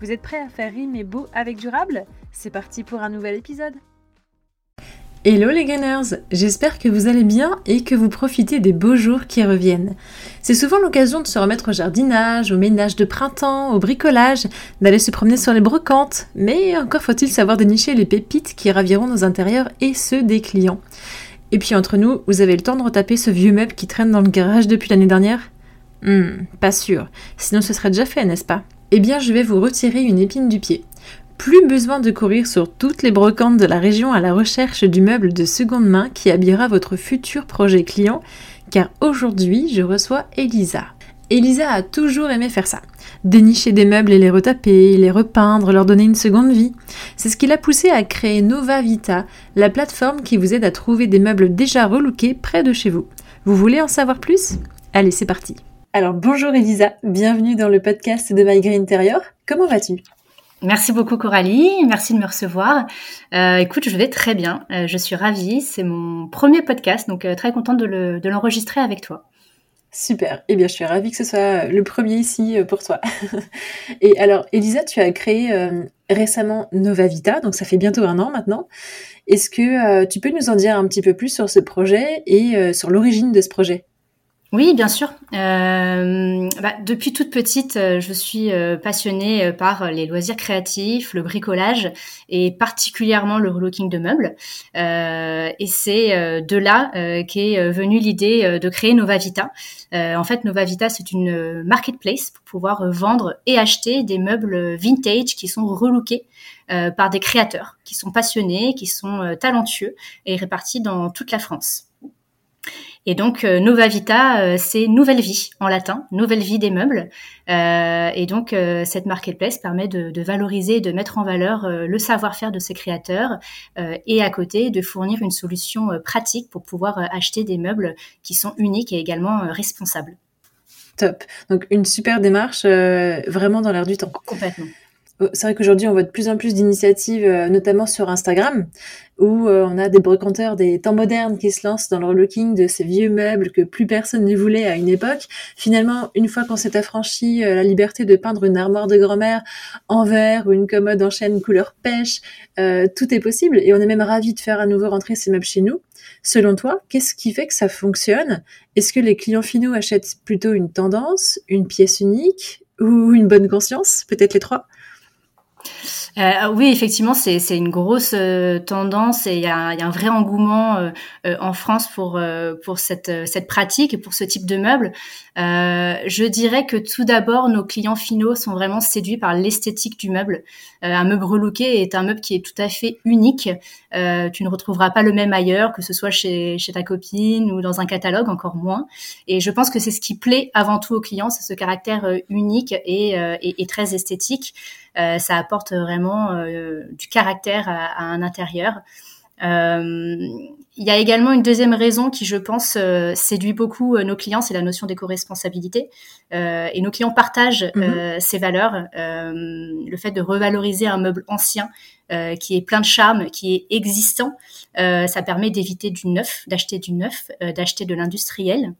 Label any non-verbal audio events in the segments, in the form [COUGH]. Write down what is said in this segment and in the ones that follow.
Vous êtes prêts à faire rimer beau avec durable? C'est parti pour un nouvel épisode Hello les gainers J'espère que vous allez bien et que vous profitez des beaux jours qui reviennent. C'est souvent l'occasion de se remettre au jardinage, au ménage de printemps, au bricolage, d'aller se promener sur les brocantes, mais encore faut-il savoir dénicher les pépites qui raviront nos intérieurs et ceux des clients. Et puis entre nous, vous avez le temps de retaper ce vieux meuble qui traîne dans le garage depuis l'année dernière? Hmm, pas sûr. Sinon ce serait déjà fait, n'est-ce pas? Eh bien je vais vous retirer une épine du pied. Plus besoin de courir sur toutes les brocantes de la région à la recherche du meuble de seconde main qui habillera votre futur projet client, car aujourd'hui je reçois Elisa. Elisa a toujours aimé faire ça. Dénicher des meubles et les retaper, les repeindre, leur donner une seconde vie. C'est ce qui l'a poussé à créer Nova Vita, la plateforme qui vous aide à trouver des meubles déjà relookés près de chez vous. Vous voulez en savoir plus? Allez, c'est parti. Alors bonjour Elisa, bienvenue dans le podcast de My Green Interior. Comment vas-tu? Merci beaucoup Coralie, merci de me recevoir. Euh, écoute, je vais très bien, euh, je suis ravie, c'est mon premier podcast, donc euh, très contente de l'enregistrer avec toi. Super, eh bien je suis ravie que ce soit le premier ici pour toi. [LAUGHS] Et alors Elisa, tu as créé récemment Nova Vita, donc ça fait bientôt un an maintenant. Est-ce que tu peux nous en dire un petit peu plus sur ce projet et sur l'origine de ce projet? Oui, bien sûr. Euh, bah, depuis toute petite, euh, je suis euh, passionnée par les loisirs créatifs, le bricolage et particulièrement le relooking de meubles. et c'est de là qu'est venue l'idée de créer Nova Vita. en fait, Nova Vita, c'est une marketplace pour pouvoir vendre et acheter des meubles vintage qui sont relookés par des créateurs qui sont passionnés, qui sont talentueux et répartis dans toute la France. Et donc euh, Nova Vita, euh, c'est nouvelle vie en latin, nouvelle vie des meubles. Euh, et donc cette marketplace permet de, de, valoriser, de mettre en valeur le savoir-faire de ses créateurs et à côté de fournir une solution pratique pour pouvoir acheter des meubles qui sont uniques et également responsables. Top. Donc une super démarche, vraiment dans l'air du temps. Complètement. Euh, c'est vrai qu'aujourd'hui, on voit de plus en plus d'initiatives, euh, notamment sur Instagram, où euh, on a des brocanteurs des temps modernes qui se lancent dans le relooking de ces vieux meubles que plus personne ne voulait à une époque. Finalement, une fois qu'on s'est affranchi la liberté de peindre une armoire de grand-mère en verre ou une commode en chêne couleur pêche, tout est possible et on est même ravi de faire à nouveau rentrer ces meubles chez nous. Selon toi, qu'est-ce qui fait que ça fonctionne? Est-ce que les clients finaux achètent plutôt une tendance, une pièce unique ou une bonne conscience Peut-être les trois? Euh, oui, effectivement, c'est une grosse euh, tendance et il y a, un vrai engouement euh, en France pour cette pratique et pour ce type de meubles. je dirais que tout d'abord, nos clients finaux sont vraiment séduits par l'esthétique du meuble. un meuble relooké est un meuble qui est tout à fait unique. tu ne retrouveras pas le même ailleurs, que ce soit chez ta copine ou dans un catalogue, encore moins. Et je pense que c'est ce qui plaît avant tout aux clients, c'est ce caractère unique et très esthétique. Euh, ça apporte vraiment euh, du caractère à, un intérieur. Euh, il y a également une deuxième raison qui, je pense, séduit beaucoup nos clients, c'est la notion d'éco-responsabilité. et nos clients partagent mhm. ces valeurs, le fait de revaloriser un meuble ancien qui est plein de charme, qui est existant. ça permet d'éviter du neuf, d'acheter du neuf, d'acheter de l'industriel.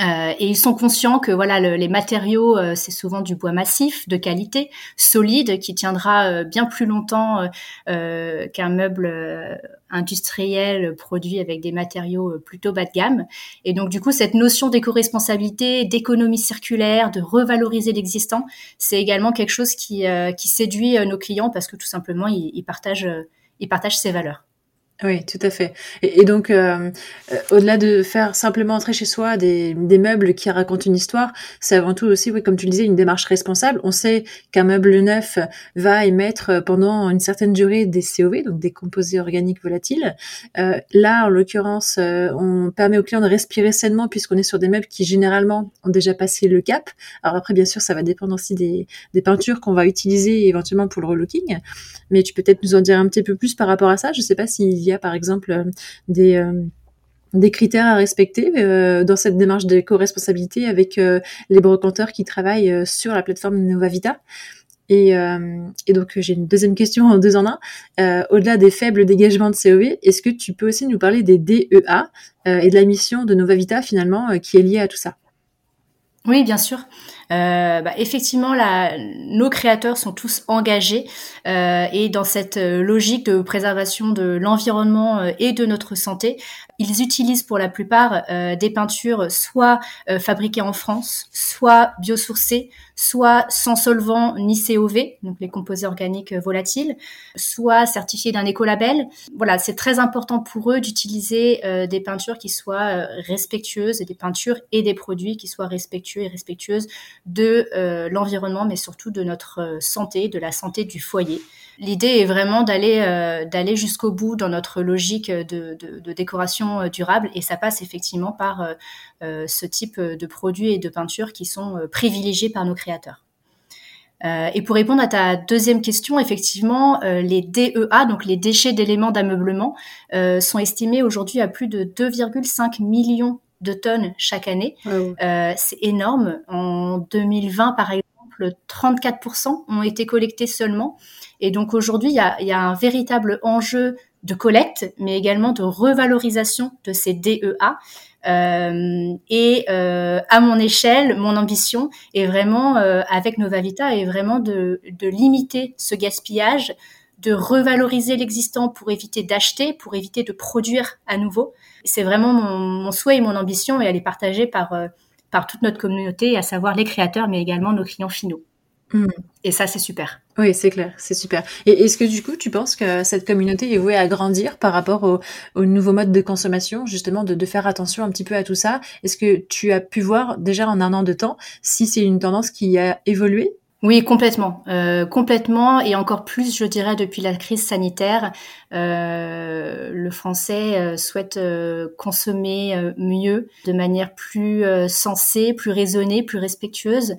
Euh, et ils sont conscients que voilà les matériaux euh, c'est souvent du bois massif de qualité solide qui tiendra euh, bien plus longtemps qu'un meuble industriel produit avec des matériaux plutôt bas de gamme. Et donc du coup cette notion d'éco-responsabilité d'économie circulaire de revaloriser l'existant c'est également quelque chose qui, qui séduit nos clients parce que tout simplement ils, ils partagent ils partagent ces valeurs Oui, tout à fait. Et, donc, euh, euh, au-delà de faire simplement entrer chez soi des, meubles qui racontent une histoire, c'est avant tout aussi, oui, comme tu le disais, une démarche responsable. On sait qu'un meuble neuf va émettre pendant une certaine durée des COV, donc des composés organiques volatiles. Euh, là, en l'occurrence, on permet aux clients de respirer sainement puisqu'on est sur des meubles qui généralement ont déjà passé le cap. Alors après, bien sûr, ça va dépendre aussi des, peintures qu'on va utiliser éventuellement pour le relooking. Mais tu peux peut-être nous en dire un petit peu plus par rapport à ça. Je sais pas s'il par exemple euh, des euh, des critères à respecter euh, dans cette démarche d'éco-responsabilité avec les brocanteurs qui travaillent sur la plateforme Novavita. Et, et donc j'ai une deuxième question en deux en un. Au-delà des faibles dégagements de COV, est-ce que tu peux aussi nous parler des DEA et de la mission de Novavita finalement qui est liée à tout ça? Oui, bien sûr. Euh, bah, effectivement, la, nos créateurs sont tous engagés euh, et dans cette euh, logique de préservation de l'environnement euh, et de notre santé, ils utilisent pour la plupart euh, des peintures soit fabriquées en France, soit biosourcées, soit sans solvant ni COV, donc les composés organiques volatiles, soit certifiées d'un écolabel. Voilà, c'est très important pour eux d'utiliser des peintures qui soient respectueuses des peintures et des produits qui soient respectueux et respectueuses de euh, l'environnement, mais surtout de notre euh, santé, de la santé du foyer. L'idée est vraiment d'aller euh, jusqu'au bout dans notre logique de, de, décoration durable, et ça passe effectivement par ce type de produits et de peintures qui sont privilégiés par nos créateurs. et pour répondre à ta deuxième question, effectivement, les DEA, donc les déchets d'éléments d'ameublement, sont estimés aujourd'hui à plus de 2,5 millions de tonnes chaque année. Euh, c'est énorme. En 2020, par exemple, 34% ont été collectés seulement. Et donc aujourd'hui, il y a, un véritable enjeu de collecte, mais également de revalorisation de ces DEA. Euh, et euh, à mon échelle, mon ambition est vraiment, avec Novavita, est vraiment de, de limiter ce gaspillage, de revaloriser l'existant pour éviter d'acheter, pour éviter de produire à nouveau. C'est vraiment mon, souhait et mon ambition et elle est partagée par, euh, par toute notre communauté, à savoir les créateurs, mais également nos clients finaux. Hmm. Et ça, c'est super. Oui, c'est clair, c'est super. Et est-ce que du coup, tu penses que cette communauté est vouée à grandir par rapport au, au nouveau mode de consommation, justement, de, de, faire attention un petit peu à tout ça? Est-ce que tu as pu voir déjà en un an de temps si c'est une tendance qui a évolué? Oui, complètement, euh, complètement, et encore plus, je dirais, depuis la crise sanitaire, euh, le Français euh, souhaite euh, consommer euh, mieux, de manière plus sensée, plus raisonnée, plus respectueuse.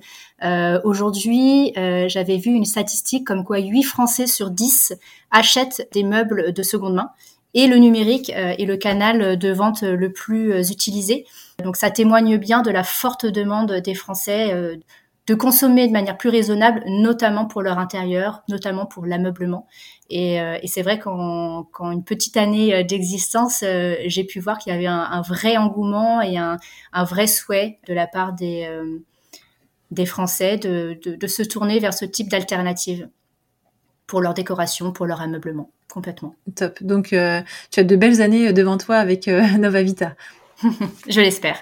Aujourd'hui, j'avais vu une statistique comme quoi 8 Français sur 10 achètent des meubles de seconde main. Et le numérique est le canal de vente le plus utilisé. Donc ça témoigne bien de la forte demande des Français de consommer de manière plus raisonnable, notamment pour leur intérieur, notamment pour l'ameublement. Et, euh, et c'est vrai qu'en, une petite année euh, d'existence, euh, j'ai pu voir qu'il y avait un, vrai engouement et un, un, vrai souhait de la part des, des Français de, de, de, se tourner vers ce type d'alternative pour leur décoration, pour leur ameublement, complètement. Top. Donc, tu as de belles années devant toi avec [LAUGHS] Nova Vita. [LAUGHS] Je l'espère.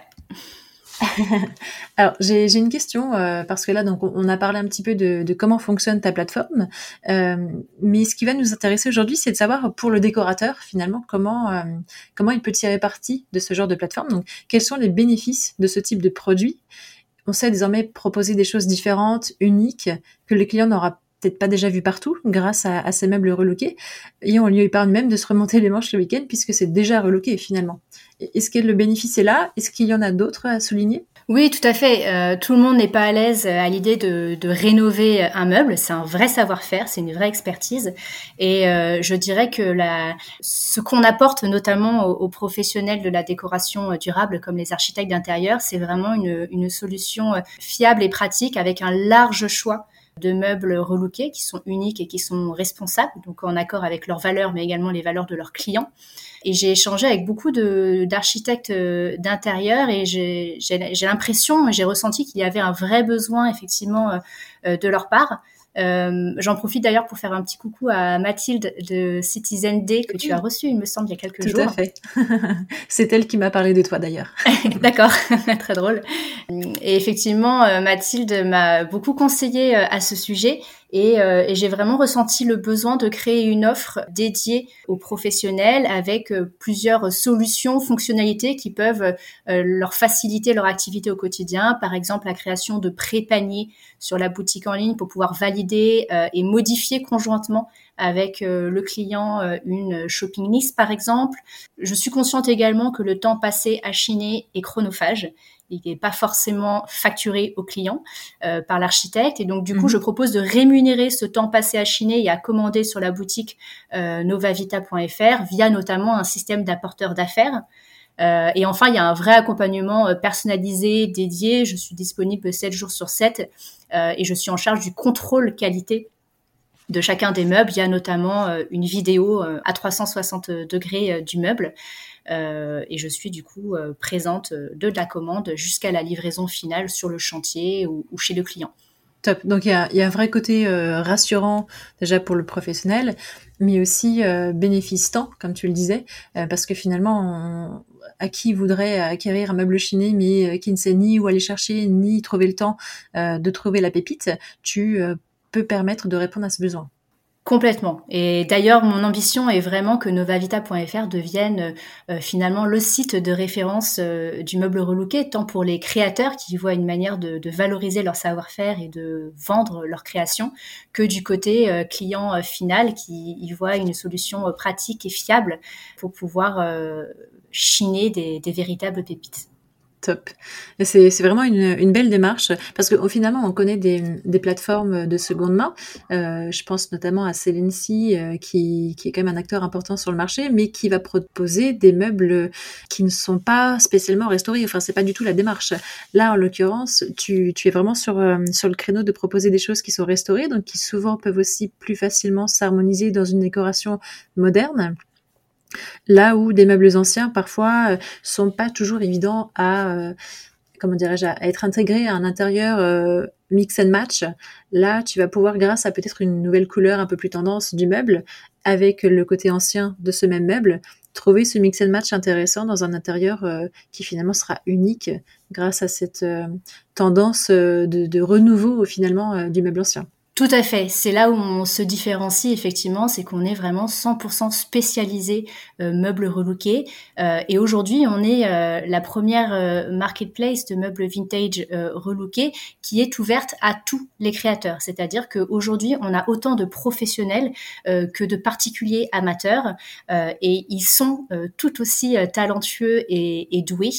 [LAUGHS] Alors, j'ai une question euh, parce que là, donc, on, a parlé un petit peu de, de comment fonctionne ta plateforme, euh, mais ce qui va nous intéresser aujourd'hui, c'est de savoir pour le décorateur finalement comment euh, comment il peut tirer parti de ce genre de plateforme. Donc, quels sont les bénéfices de ce type de produit? On sait désormais proposer des choses différentes, uniques, que le client n'aura peut-être pas déjà vu partout grâce à, ces meubles relookés et on lui épargne même de se remonter les manches le week-end puisque c'est déjà relooké finalement. Est-ce que le bénéfice est là? Est-ce qu'il y en a d'autres à souligner? Oui, tout à fait. Euh, tout le monde n'est pas à l'aise à l'idée de, rénover un meuble. C'est un vrai savoir-faire, c'est une vraie expertise. Et euh, je dirais que ce qu'on apporte notamment aux, professionnels de la décoration durable, comme les architectes d'intérieur, c'est vraiment une solution fiable et pratique avec un large choix de meubles relookés qui sont uniques et qui sont responsables, donc en accord avec leurs valeurs, mais également les valeurs de leurs clients. Et j'ai échangé avec beaucoup d'architectes euh, d'intérieur et j'ai l'impression, j'ai ressenti qu'il y avait un vrai besoin effectivement euh, euh, de leur part euh, J'en profite d'ailleurs pour faire un petit coucou à Mathilde de Citizen Day que tu as reçu, il me semble, il y a quelques jours. Tout à fait. [LAUGHS] C'est elle qui m'a parlé de toi d'ailleurs. [LAUGHS] D'accord, [LAUGHS] très drôle. Et effectivement, euh, Mathilde m'a beaucoup conseillé euh, à ce sujet Et, et j'ai vraiment ressenti le besoin de créer une offre dédiée aux professionnels avec plusieurs solutions, fonctionnalités qui peuvent leur faciliter leur activité au quotidien. Par exemple, la création de pré-paniers sur la boutique en ligne pour pouvoir valider et modifier conjointement avec euh, le client euh, une shopping list par exemple. Je suis consciente également que le temps passé à chiner est chronophage il n'est pas forcément facturé au client euh, par l'architecte. Et donc, du coup, mhm. je propose de rémunérer ce temps passé à chiner et à commander sur la boutique novavita.fr via notamment un système d'apporteur d'affaires. et enfin, il y a un vrai accompagnement personnalisé, dédié. Je suis disponible 7 jours sur 7 et je suis en charge du contrôle qualité de chacun des meubles. Il y a notamment euh, une vidéo euh, à 360 degrés euh, du meuble. Et je suis du coup présente de la commande jusqu'à la livraison finale sur le chantier ou, chez le client. Top. Donc il y a, un vrai côté rassurant déjà pour le professionnel, mais aussi bénéfice-temps, comme tu le disais, parce que finalement, à qui voudrait acquérir un meuble chiné, mais qui ne sait ni où aller chercher, ni trouver le temps de trouver la pépite, tu peut permettre de répondre à ce besoin. Complètement. Et d'ailleurs, mon ambition est vraiment que novavita.fr devienne euh, finalement le site de référence euh, du meuble relooké, tant pour les créateurs qui voient une manière de, valoriser leur savoir-faire et de vendre leur création, que du côté euh, client final qui y voit une solution pratique et fiable pour pouvoir chiner des véritables pépites. Top. C'est vraiment une, belle démarche parce que finalement on connaît des, plateformes de seconde main. Euh, je pense notamment à Celency euh, qui, est quand même un acteur important sur le marché, mais qui va proposer des meubles qui ne sont pas spécialement restaurés. Enfin, c'est pas du tout la démarche. Là, en l'occurrence, tu, es vraiment euh, sur le créneau de proposer des choses qui sont restaurées, donc qui souvent peuvent aussi plus facilement s'harmoniser dans une décoration moderne. Là où des meubles anciens parfois euh, sont pas toujours évidents à euh, comment dirais-je à être intégrés à un intérieur euh, mix and match. Là, tu vas pouvoir grâce à peut-être une nouvelle couleur un peu plus tendance du meuble avec le côté ancien de ce même meuble, trouver ce mix and match intéressant dans un intérieur qui finalement sera unique grâce à cette tendance de, de, renouveau finalement du meuble ancien. Tout à fait. C'est là où on se différencie effectivement, c'est qu'on est vraiment 100% spécialisé euh, meubles relookés. Euh, et aujourd'hui, on est euh, la première euh, marketplace de meubles vintage relookés qui est ouverte à tous les créateurs. C'est-à-dire qu'aujourd'hui, on a autant de professionnels que de particuliers amateurs, et ils sont tout aussi talentueux et, et doués.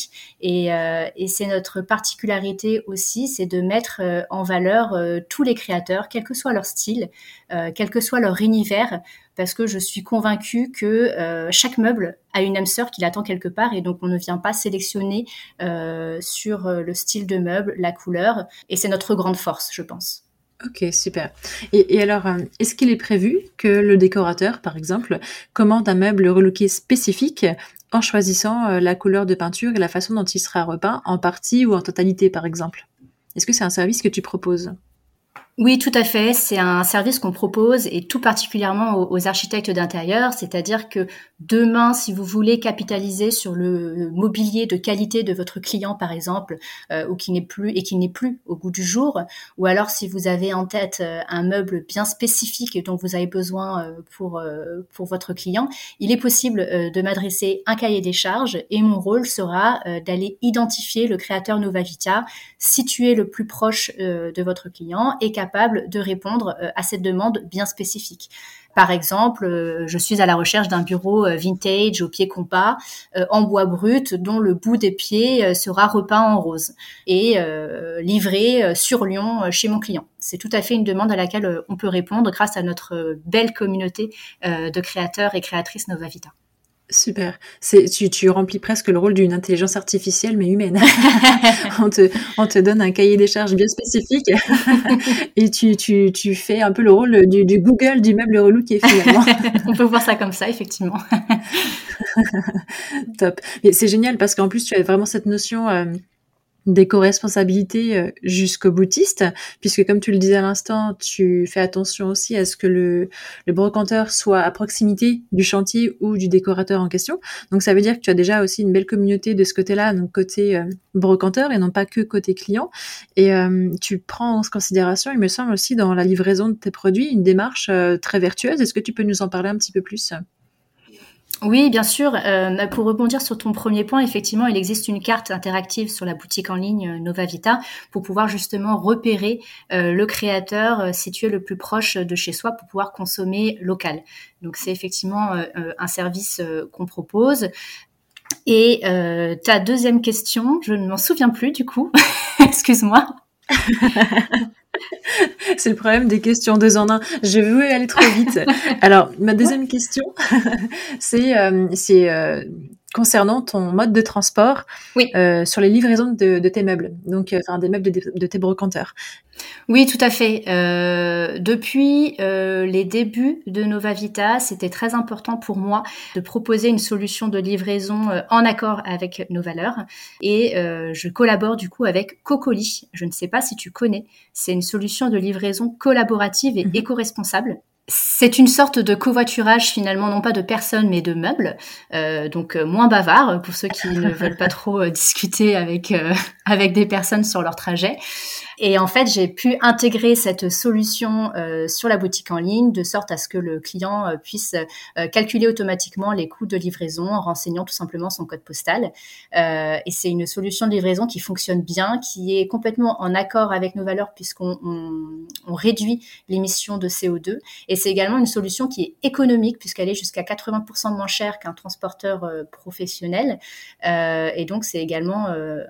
Et, et c'est notre particularité aussi, c'est de mettre en valeur tous les créateurs, que soit leur style, euh, quel que soit leur univers, parce que je suis convaincue que euh, chaque meuble a une âme sœur qui l'attend quelque part, et donc on ne vient pas sélectionner euh, sur le style de meuble, la couleur, et c'est notre grande force, je pense. Ok, super. Et, alors, est-ce qu'il est prévu que le décorateur, par exemple, commande un meuble relooké spécifique en choisissant la couleur de peinture et la façon dont il sera repeint, en partie ou en totalité, par exemple? Est-ce que c'est un service que tu proposes? Oui, tout à fait. C'est un service qu'on propose et tout particulièrement aux, architectes d'intérieur. C'est-à-dire que demain, si vous voulez capitaliser sur le mobilier de qualité de votre client, par exemple, euh, ou qui n'est plus et qui n'est plus au goût du jour, ou alors si vous avez en tête euh, un meuble bien spécifique dont vous avez besoin euh, pour pour votre client, il est possible de m'adresser un cahier des charges et mon rôle sera d'aller identifier le créateur Novavita situé le plus proche de votre client et capable de répondre euh, à cette demande bien spécifique. Par exemple, euh, je suis à la recherche d'un bureau euh, vintage au pied compas en bois brut dont le bout des pieds sera repeint en rose et livré sur Lyon chez mon client. C'est tout à fait une demande à laquelle on peut répondre grâce à notre belle communauté de créateurs et créatrices Novavita. Super. C'est, tu, tu remplis presque le rôle d'une intelligence artificielle, mais humaine. [LAUGHS] on, te, on te donne un cahier des charges bien spécifique [LAUGHS] et tu, tu, tu fais un peu le rôle du, du Google du meuble relooké finalement. [LAUGHS] on peut voir ça comme ça, effectivement. Top. c'est génial parce qu'en plus, tu as vraiment cette notion. Euh, d'éco-responsabilité euh, jusqu'au boutiste, puisque comme tu le disais à l'instant, tu fais attention aussi à ce que le, le brocanteur soit à proximité du chantier ou du décorateur en question. Donc ça veut dire que tu as déjà aussi une belle communauté de ce côté-là, donc côté euh, brocanteur et non pas que côté client. Et euh, tu prends en considération, il me semble aussi, dans la livraison de tes produits, une démarche très vertueuse. Est-ce que tu peux nous en parler un petit peu plus? Oui, bien sûr. Euh, pour rebondir sur ton premier point, effectivement, il existe une carte interactive sur la boutique en ligne euh, Novavita pour pouvoir justement repérer euh, le créateur situé le plus proche de chez soi pour pouvoir consommer local. Donc c'est effectivement un service qu'on propose. Et ta deuxième question, je ne m'en souviens plus du coup. [LAUGHS] Excuse-moi. [LAUGHS] [LAUGHS] C'est le problème des questions deux en un. Je veux aller trop vite. [LAUGHS] Alors, ma deuxième question, [LAUGHS] c'est euh, euh, concernant ton mode de transport euh, sur les livraisons de, tes meubles, donc enfin des meubles de, tes brocanteurs. Oui, tout à fait. depuis les débuts de Nova Vita, c'était très important pour moi de proposer une solution de livraison en accord avec nos valeurs. Et je collabore du coup avec Cocoli. Je ne sais pas si tu connais. C'est une solution de livraison collaborative et mhm. éco-responsable. C'est une sorte de covoiturage finalement, non pas de personnes mais de meubles, euh, donc euh, moins bavard pour ceux qui ne [LAUGHS] veulent pas trop euh, discuter avec [LAUGHS] avec des personnes sur leur trajet. Et en fait, j'ai pu intégrer cette solution euh, sur la boutique en ligne de sorte à ce que le client euh, puisse euh, calculer automatiquement les coûts de livraison en renseignant tout simplement son code postal. et c'est une solution de livraison qui fonctionne bien, qui est complètement en accord avec nos valeurs puisqu'on on, réduit l'émission de CO2. Et c'est également une solution qui est économique puisqu'elle est jusqu'à 80% moins chère qu'un transporteur professionnel. et donc, c'est également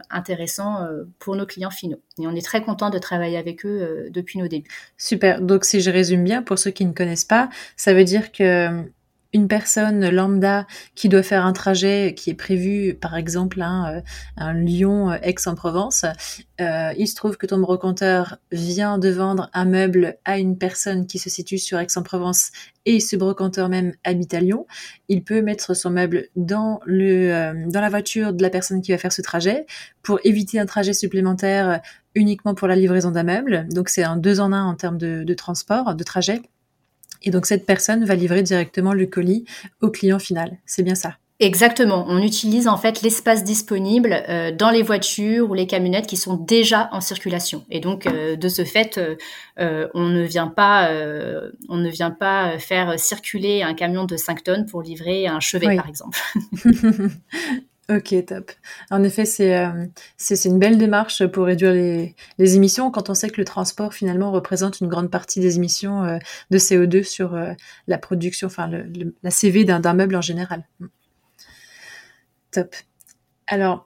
intéressant pour nos clients finaux. Et on est très content de travailler avec eux euh, depuis nos débuts. Super. Donc si je résume bien, pour ceux qui ne connaissent pas, ça veut dire que une personne lambda qui doit faire un trajet qui est prévu, par exemple, hein, euh, un Lyon-Aix-en-Provence, euh, il se trouve que ton brocanteur vient de vendre un meuble à une personne qui se situe sur Aix-en-Provence et ce brocanteur même habite à Lyon. Il peut mettre son meuble dans le euh, dans la voiture de la personne qui va faire ce trajet pour éviter un trajet supplémentaire uniquement pour la livraison d'un meuble. Donc c'est un deux en un en termes de, de transport, de trajet. Et donc cette personne va livrer directement le colis au client final. C'est bien ça. Exactement. On utilise en fait l'espace disponible euh, dans les voitures ou les camionnettes qui sont déjà en circulation. Et donc euh, de ce fait, euh, on ne vient pas, on ne vient pas faire circuler un camion de 5 tonnes pour livrer un chevet, par exemple. [LAUGHS] Ok, top. En effet, euh, c'est c'est une belle démarche pour réduire les, les émissions quand on sait que le transport finalement représente une grande partie des émissions euh, de CO2 sur euh, la production, enfin la CV d'un meuble en général. Top. Alors,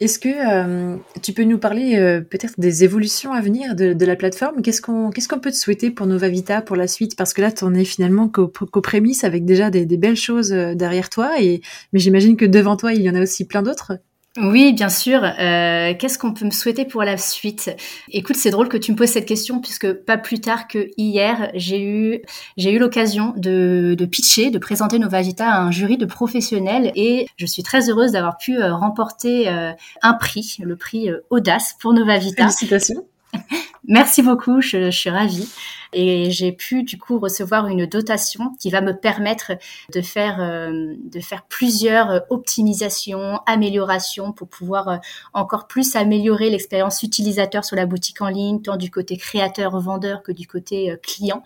est-ce que euh, tu peux nous parler euh, peut-être des évolutions à venir de, la plateforme? Qu'est-ce qu'on qu'est-ce qu'on peut te souhaiter pour Nova Vita pour la suite? Parce que là, tu en es finalement qu'aux prémices avec déjà des, des, belles choses euh, derrière toi. Et mais j'imagine que devant toi, il y en a aussi plein d'autres. Oui, bien sûr. Euh, Qu'est-ce qu'on peut me souhaiter pour la suite? Écoute, c'est drôle que tu me poses cette question puisque pas plus tard que hier, j'ai eu j'ai eu l'occasion de, de pitcher, de présenter Nova Vita à un jury de professionnels et je suis très heureuse d'avoir pu euh, remporter euh, un prix, le prix Audace pour Nova Vita. Félicitations. Merci beaucoup, je, suis ravie. Et j'ai pu du coup recevoir une dotation qui va me permettre de faire, euh, de faire plusieurs optimisations, améliorations pour pouvoir euh, encore plus améliorer l'expérience utilisateur sur la boutique en ligne, tant du côté créateur-vendeur que du côté euh, client.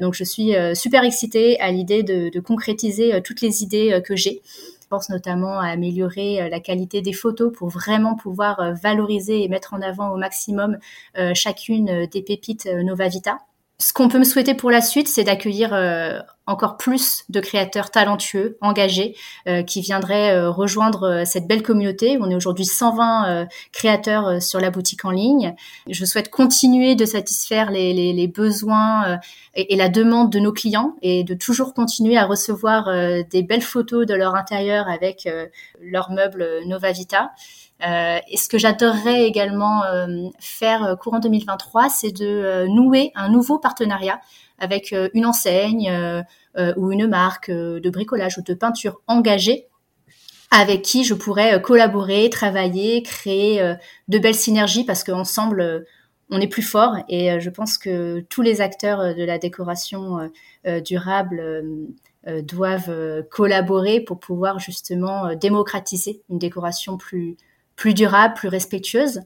donc je suis super excitée à l'idée de, de concrétiser toutes les idées que j'ai pense notamment à améliorer euh, la qualité des photos pour vraiment pouvoir euh, valoriser et mettre en avant au maximum euh, chacune des pépites Nova Vita. Ce qu'on peut me souhaiter pour la suite, c'est d'accueillir encore plus de créateurs talentueux, engagés, euh, qui viendraient euh, rejoindre euh, cette belle communauté. On est aujourd'hui 120 créateurs sur la boutique en ligne. Je souhaite continuer de satisfaire les, besoins et, la demande de nos clients et de toujours continuer à recevoir des belles photos de leur intérieur avec leurs meubles Nova Vita. Euh, et ce que j'adorerais également faire courant 2023, c'est de nouer un nouveau partenariat avec une enseigne, euh, ou une marque euh, de bricolage ou de peinture engagée avec qui je pourrais collaborer, travailler, créer de belles synergies parce qu'ensemble, on est plus fort. Et je pense que tous les acteurs de la décoration durable doivent collaborer pour pouvoir justement démocratiser une décoration plus durable, plus respectueuse.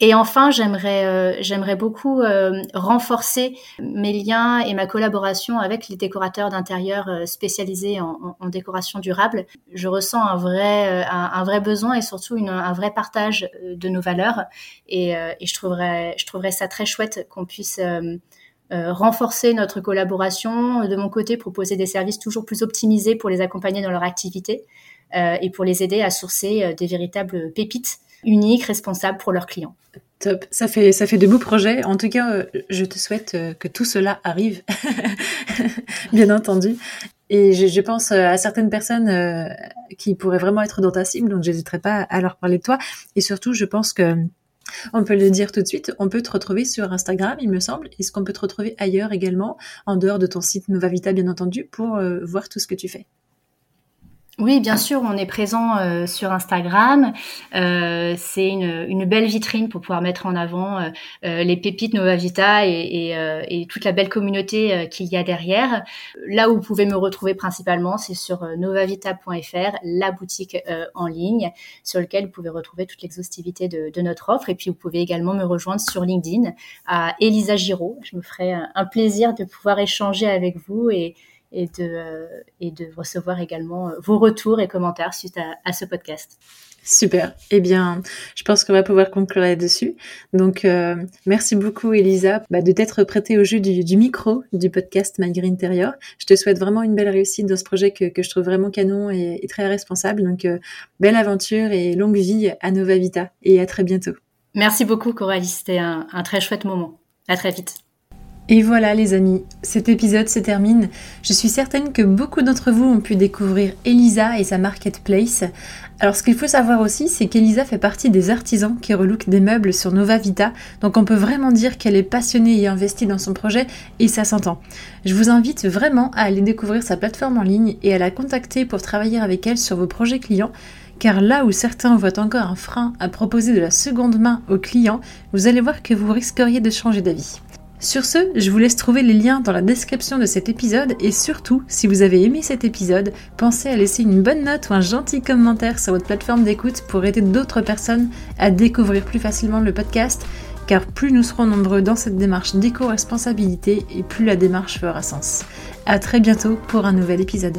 Et enfin, j'aimerais euh, j'aimerais beaucoup euh, renforcer mes liens et ma collaboration avec les décorateurs d'intérieur euh, spécialisés en, en, décoration durable. Je ressens un vrai un, vrai besoin et surtout une, un vrai partage de nos valeurs. Et, et, je trouverais je trouverais ça très chouette qu'on puisse renforcer notre collaboration. De mon côté, proposer des services toujours plus optimisés pour les accompagner dans leur activité et pour les aider à sourcer des véritables pépites uniques, responsables pour leurs clients. Top, ça fait, ça fait de beaux projets. En tout cas, euh, je te souhaite euh, que tout cela arrive, [LAUGHS] bien entendu. Et je, pense euh, à certaines personnes qui pourraient vraiment être dans ta cible, donc j'hésiterai pas à leur parler de toi. Et surtout, je pense que on peut le dire tout de suite, on peut te retrouver sur Instagram, il me semble. Est-ce qu'on peut te retrouver ailleurs également, en dehors de ton site Novavita, bien entendu, pour voir tout ce que tu fais? Oui, bien sûr, on est présent euh, sur Instagram. Euh, c'est une, belle vitrine pour pouvoir mettre en avant euh, les pépites Nova Vita et, toute la belle communauté qu'il y a derrière. Là où vous pouvez me retrouver principalement, c'est sur novavita.fr, la boutique en ligne, sur lequel vous pouvez retrouver toute l'exhaustivité de, de, notre offre. Et puis, vous pouvez également me rejoindre sur LinkedIn à Elisa Giraud. Je me ferai un plaisir de pouvoir échanger avec vous et et de, euh, et de recevoir également euh, vos retours et commentaires suite à, ce podcast. Super. Eh bien, je pense qu'on va pouvoir conclure là-dessus. Donc, euh, merci beaucoup, Elisa, bah, de t'être prêtée au jeu du, micro du podcast Malgré Intérieur. Je te souhaite vraiment une belle réussite dans ce projet que, que je trouve vraiment canon et, très responsable. Donc, belle aventure et longue vie à Nova Vita. Et à très bientôt. Merci beaucoup, Coralie. C'était un, un très chouette moment. À très vite. Et voilà les amis, cet épisode se termine. Je suis certaine que beaucoup d'entre vous ont pu découvrir Elisa et sa marketplace. Alors ce qu'il faut savoir aussi, c'est qu'Elisa fait partie des artisans qui relookent des meubles sur Nova Vita, donc on peut vraiment dire qu'elle est passionnée et investie dans son projet, et ça s'entend. Je vous invite vraiment à aller découvrir sa plateforme en ligne et à la contacter pour travailler avec elle sur vos projets clients car là où certains voient encore un frein à proposer de la seconde main aux clients, vous allez voir que vous risqueriez de changer d'avis. Sur ce, je vous laisse trouver les liens dans la description de cet épisode et surtout, si vous avez aimé cet épisode, pensez à laisser une bonne note ou un gentil commentaire sur votre plateforme d'écoute pour aider d'autres personnes à découvrir plus facilement le podcast, car plus nous serons nombreux dans cette démarche d'éco-responsabilité et plus la démarche fera sens. À très bientôt pour un nouvel épisode.